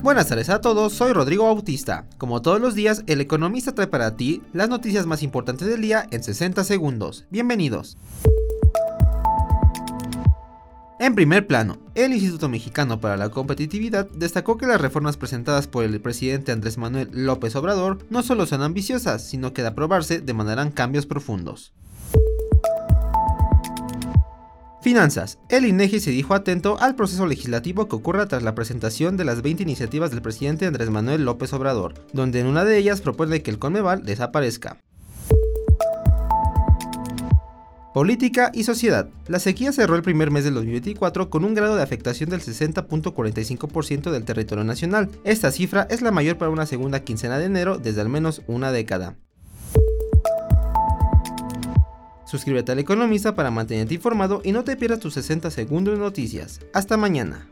Buenas tardes a todos, soy Rodrigo Bautista. Como todos los días, el economista trae para ti las noticias más importantes del día en 60 segundos. Bienvenidos. En primer plano, el Instituto Mexicano para la Competitividad destacó que las reformas presentadas por el presidente Andrés Manuel López Obrador no solo son ambiciosas, sino que de aprobarse demandarán cambios profundos. Finanzas. El INEGI se dijo atento al proceso legislativo que ocurra tras la presentación de las 20 iniciativas del presidente Andrés Manuel López Obrador, donde en una de ellas propone que el Conmeval desaparezca. Política y sociedad. La sequía cerró el primer mes del 2024 con un grado de afectación del 60.45% del territorio nacional. Esta cifra es la mayor para una segunda quincena de enero desde al menos una década. Suscríbete al Economista para mantenerte informado y no te pierdas tus 60 segundos de noticias. Hasta mañana.